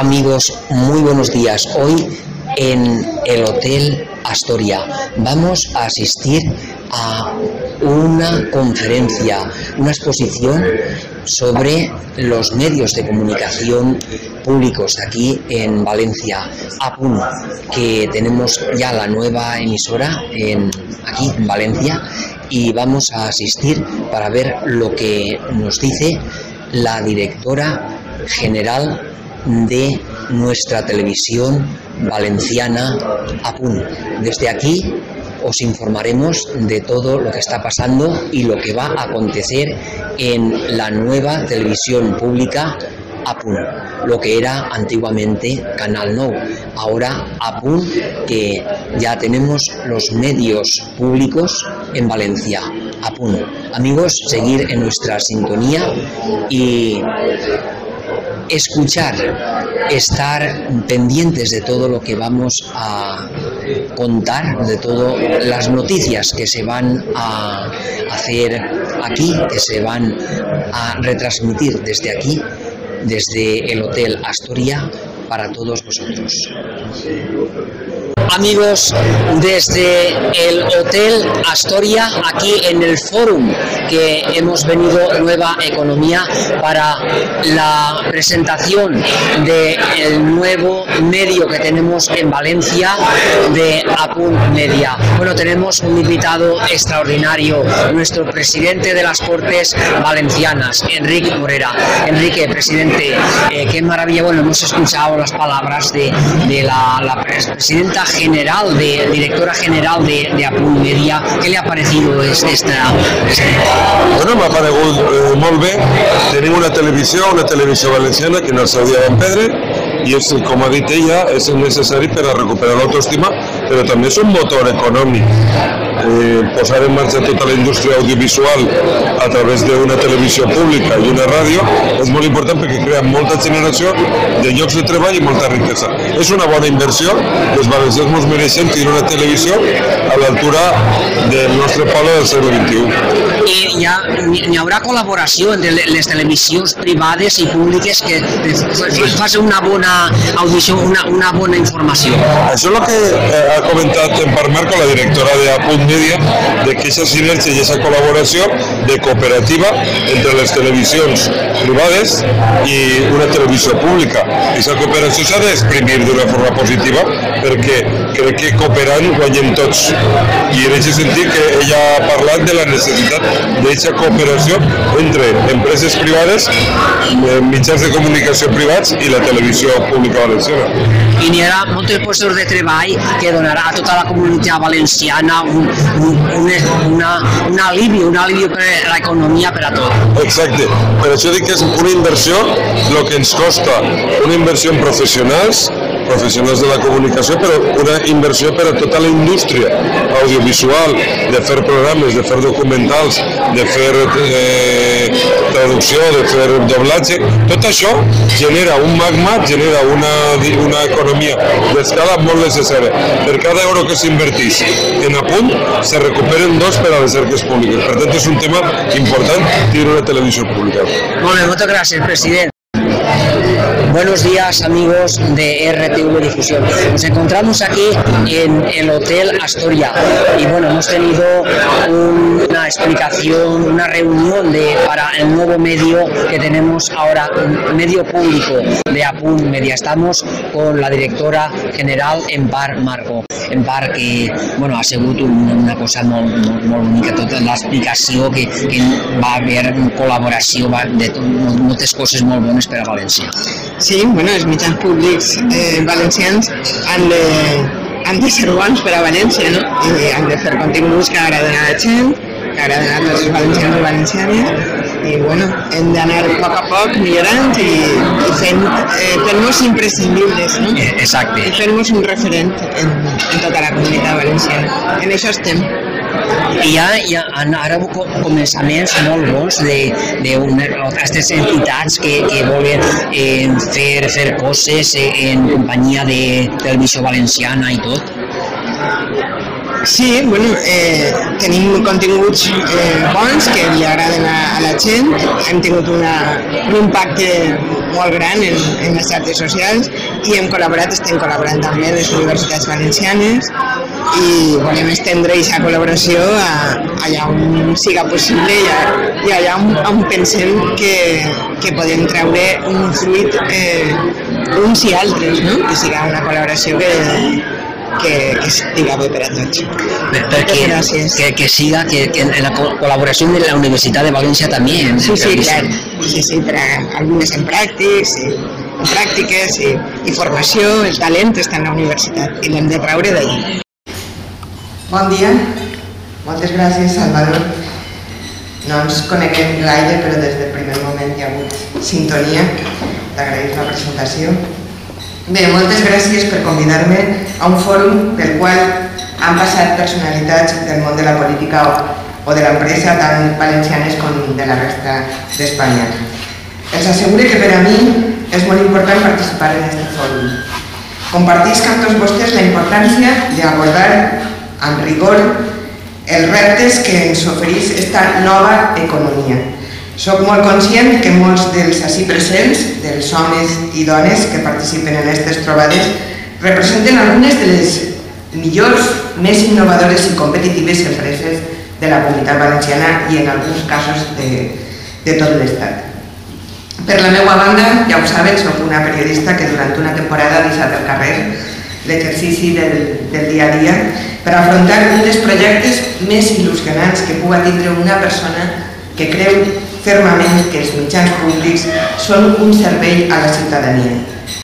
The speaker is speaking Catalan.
Amigos, muy buenos días. Hoy en el Hotel Astoria vamos a asistir a una conferencia, una exposición sobre los medios de comunicación públicos aquí en Valencia, APUN, que tenemos ya la nueva emisora en, aquí en Valencia y vamos a asistir para ver lo que nos dice la directora general de nuestra televisión valenciana APUN. Desde aquí os informaremos de todo lo que está pasando y lo que va a acontecer en la nueva televisión pública APUN, lo que era antiguamente Canal No. Ahora APUN, que ya tenemos los medios públicos en Valencia. APUN. Amigos, seguir en nuestra sintonía y escuchar, estar pendientes de todo lo que vamos a contar, de todas las noticias que se van a hacer aquí, que se van a retransmitir desde aquí, desde el Hotel Astoria, para todos vosotros. Amigos, desde el Hotel Astoria, aquí en el Fórum, que hemos venido Nueva Economía para la presentación del nuevo medio que tenemos en Valencia de Apun Media. Bueno, tenemos un invitado extraordinario, nuestro presidente de las Cortes Valencianas, Enrique Morera. Enrique, presidente, eh, qué maravilla, bueno, hemos escuchado las palabras de, la, presidenta general, de directora general de, de Apun Media. ¿Qué le ha parecido este, este... Bueno, m'ha paregut eh, una televisió, una televisió valenciana que dia van perdre i és, com ha dit ella, és necessari per a recuperar l'autoestima, però també és un motor econòmic. Eh, posar en marxa tota la indústria audiovisual a través d'una televisió pública i una ràdio és molt important perquè crea molta generació de llocs de treball i molta riquesa. És una bona inversió, els valencians ens mereixem tenir una televisió a l'altura del nostre poble del segle XXI. I hi, ha, hi haurà col·laboració entre les televisions privades i públiques que facin una bona audició, una, una bona informació. Això és el que eh, ha comentat en part Marco, la directora de Apunt Media, de que aquesta sinergia i aquesta col·laboració de cooperativa entre les televisions privades i una televisió pública. Aquesta cooperació s'ha d'exprimir d'una forma positiva perquè crec que cooperant guanyem tots. I en aquest sentit que ella ha parlat de la necessitat d'aquesta cooperació entre empreses privades, eh, mitjans de comunicació privats i la televisió pública valenciana. I n'hi haurà molts llocs de treball que donarà a tota la comunitat valenciana un, un, un, una, un alivi, un alivi per a l'economia per a tot. Exacte, per això dic que és una inversió el que ens costa, una inversió en professionals, professionals de la comunicació, però una inversió per a tota la indústria audiovisual, de fer programes, de fer documentals, de fer eh, traducció, de fer doblatge, tot això genera un magma, genera una, una economia d'escala molt necessària. Per cada euro que s'invertís en apunt, se recuperen dos per a les cerques públiques. Per tant, és un tema important tenir una televisió pública. Molt bé, moltes gràcies, president. Buenos días amigos de RTV Difusión. Nos encontramos aquí en el Hotel Astoria y bueno, hemos tenido una explicación, una reunión de, para el nuevo medio que tenemos ahora, un medio público de Apun Media. Estamos con la directora general Empar Marco. Empar que bueno, ha sigut una cosa molt, molt, molt bonica, tota l'explicació que, que va haver col·laboració va, de moltes coses molt bones per a València. Sí, bueno, els mitjans públics eh, valencians han de, han de ser bons per a València, no? I han de fer continguts que agraden a la gent, que agraden a tots els valencians i valencianes, i bueno, hem d'anar a poc a poc millorant i, i fent, eh, fent-nos imprescindibles, no? Exacte. I fent-nos un referent en, en tota la comunitat valenciana. En això estem. Hi ha, hi ha ara començaments molt bons d'aquestes entitats que, que volen eh, fer, fer coses en companyia de televisió valenciana i tot. Sí, bueno, eh, tenim continguts eh, bons que li agraden a, a la gent, hem tingut una, un impacte molt gran en, en les xarxes socials i hem col·laborat, estem col·laborant també amb les universitats valencianes i volem estendre aquesta col·laboració a, allà on siga possible i, a, i allà on, on pensem que, que podem treure un fruit eh, uns i altres, no? que siga una col·laboració que, que, que estiga bé per tots. Perquè Gràcies. que, que siga que, que en la co- colaboració de la Universitat de València també. Sí, sí, clar. Sí, sí, per a alumnes en pràctics, i, en pràctiques i, i formació, el talent està en la universitat i l'hem de traure d'allí. Bon dia, moltes gràcies Salvador. No ens coneguem gaire, però des del primer moment hi ha hagut sintonia. T'agraïm la presentació. Bé, moltes gràcies per convidar-me a un fòrum del qual han passat personalitats del món de la política o, o de l'empresa, tant valencianes com de la resta d'Espanya. Els asseguro que per a mi és molt important participar en aquest fòrum. Compartisc amb tots vostès la importància d'abordar amb rigor els reptes que ens esta nova economia. Soc molt conscient que molts dels ací presents, dels homes i dones que participen en aquestes trobades, representen algunes de les millors, més innovadores i competitives empreses de la comunitat valenciana i en alguns casos de, de tot l'Estat. Per la meva banda, ja ho saben, soc una periodista que durant una temporada ha deixat al carrer l'exercici del, del dia a dia per afrontar un dels projectes més il·lusionants que puga tindre una persona que creu fermament que els mitjans públics són un servei a la ciutadania